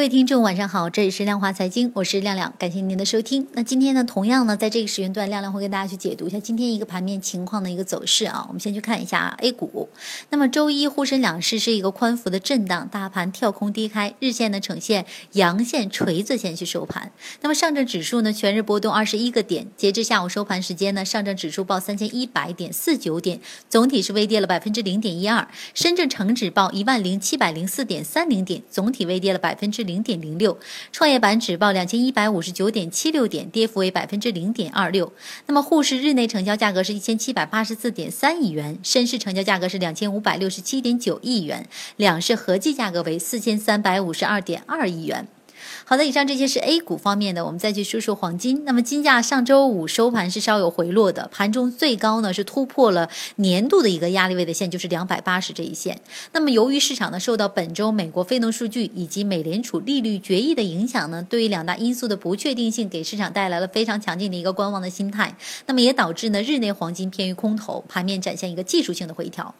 各位听众，晚上好，这里是量化财经，我是亮亮，感谢您的收听。那今天呢，同样呢，在这个时间段，亮亮会跟大家去解读一下今天一个盘面情况的一个走势啊。我们先去看一下 A 股。那么周一沪深两市是一个宽幅的震荡，大盘跳空低开，日线呢呈现阳线锤子线去收盘。那么上证指数呢，全日波动二十一个点，截至下午收盘时间呢，上证指数报三千一百点四九点，总体是微跌了百分之零点一二。深圳成指报一万零七百零四点三零点，总体微跌了百分之。零点零六，创业板指报两千一百五十九点七六点，跌幅为百分之零点二六。那么沪市日内成交价格是一千七百八十四点三亿元，深市成交价格是两千五百六十七点九亿元，两市合计价格为四千三百五十二点二亿元。好的，以上这些是 A 股方面的，我们再去说说黄金。那么金价上周五收盘是稍有回落的，盘中最高呢是突破了年度的一个压力位的线，就是两百八十这一线。那么由于市场呢受到本周美国非农数据以及美联储利率决议的影响呢，对于两大因素的不确定性，给市场带来了非常强劲的一个观望的心态。那么也导致呢日内黄金偏于空头，盘面展现一个技术性的回调。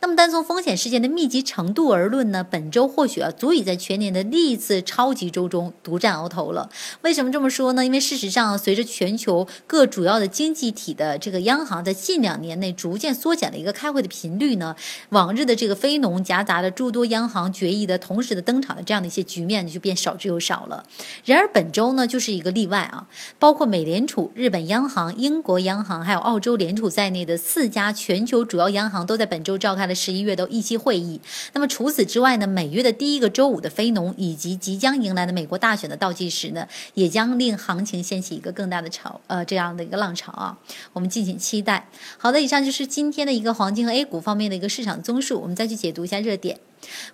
那么单从风险事件的密集程度而论呢，本周或许啊足以在全年的历次超级周中。独占鳌头了。为什么这么说呢？因为事实上，随着全球各主要的经济体的这个央行在近两年内逐渐缩减了一个开会的频率呢，往日的这个非农夹杂的诸多央行决议的同时的登场的这样的一些局面就变少之又少了。然而本周呢，就是一个例外啊，包括美联储、日本央行、英国央行还有澳洲联储在内的四家全球主要央行都在本周召开了十一月的议息会议。那么除此之外呢，每月的第一个周五的非农以及即将迎来的美国。国大选的倒计时呢，也将令行情掀起一个更大的潮，呃，这样的一个浪潮啊，我们敬请期待。好的，以上就是今天的一个黄金和 A 股方面的一个市场综述，我们再去解读一下热点。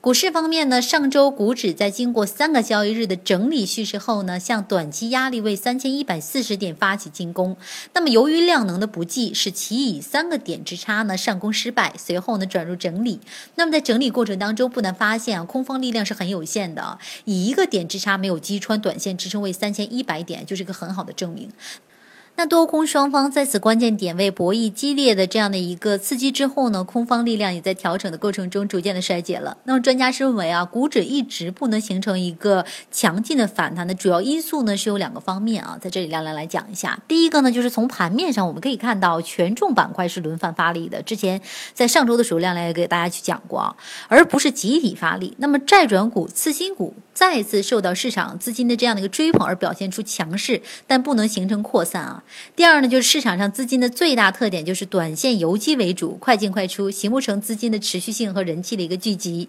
股市方面呢，上周股指在经过三个交易日的整理蓄势后呢，向短期压力位三千一百四十点发起进攻。那么由于量能的不济，使其以三个点之差呢上攻失败，随后呢转入整理。那么在整理过程当中，不难发现啊，空方力量是很有限的，以一个点之差没有击穿短线支撑位三千一百点，就是一个很好的证明。那多空双方在此关键点位博弈激烈的这样的一个刺激之后呢，空方力量也在调整的过程中逐渐的衰减了。那么专家是认为啊，股指一直不能形成一个强劲的反弹的主要因素呢是有两个方面啊，在这里亮亮来讲一下。第一个呢，就是从盘面上我们可以看到权重板块是轮番发力的，之前在上周的时候亮亮也给大家去讲过啊，而不是集体发力。那么债转股、次新股再次受到市场资金的这样的一个追捧而表现出强势，但不能形成扩散啊。第二呢，就是市场上资金的最大特点就是短线游击为主，快进快出，形不成资金的持续性和人气的一个聚集。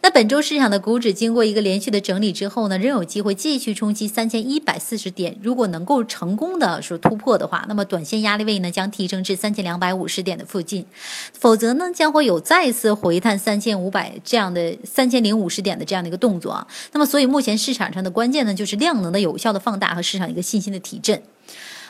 那本周市场的股指经过一个连续的整理之后呢，仍有机会继续冲击三千一百四十点。如果能够成功的说突破的话，那么短线压力位呢将提升至三千两百五十点的附近，否则呢将会有再次回探三千五百这样的三千零五十点的这样的一个动作啊。那么所以目前市场上的关键呢就是量能的有效的放大和市场一个信心的提振。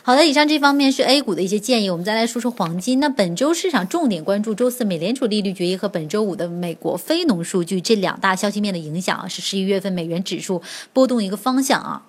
好的，以上这方面是 A 股的一些建议，我们再来说说黄金。那本周市场重点关注周四美联储利率决议和本周五的美国非农数据这两大消息面的影响啊，是十一月份美元指数波动一个方向啊。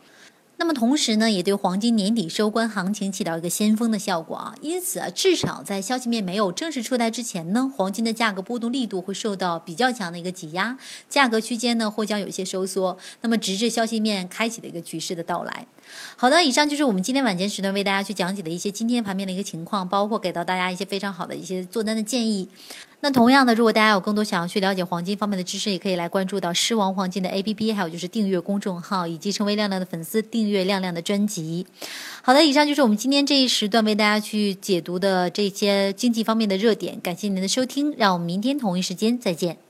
那么同时呢，也对黄金年底收官行情起到一个先锋的效果啊。因此啊，至少在消息面没有正式出台之前呢，黄金的价格波动力度会受到比较强的一个挤压，价格区间呢或将有一些收缩。那么直至消息面开启的一个局势的到来。好的，以上就是我们今天晚间时段为大家去讲解的一些今天盘面的一个情况，包括给到大家一些非常好的一些做单的建议。那同样的，如果大家有更多想要去了解黄金方面的知识，也可以来关注到狮王黄金的 APP，还有就是订阅公众号，以及成为亮亮的粉丝，订阅亮亮的专辑。好的，以上就是我们今天这一时段为大家去解读的这些经济方面的热点。感谢您的收听，让我们明天同一时间再见。